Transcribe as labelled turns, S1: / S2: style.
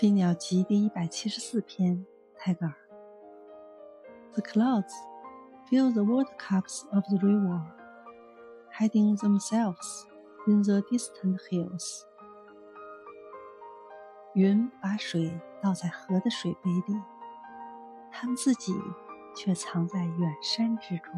S1: 飞鸟集第一百七十四篇，泰戈尔。The clouds fill the world cups of the river, hiding themselves in the distant hills。云把水倒在河的水杯里，他们自己却藏在远山之中。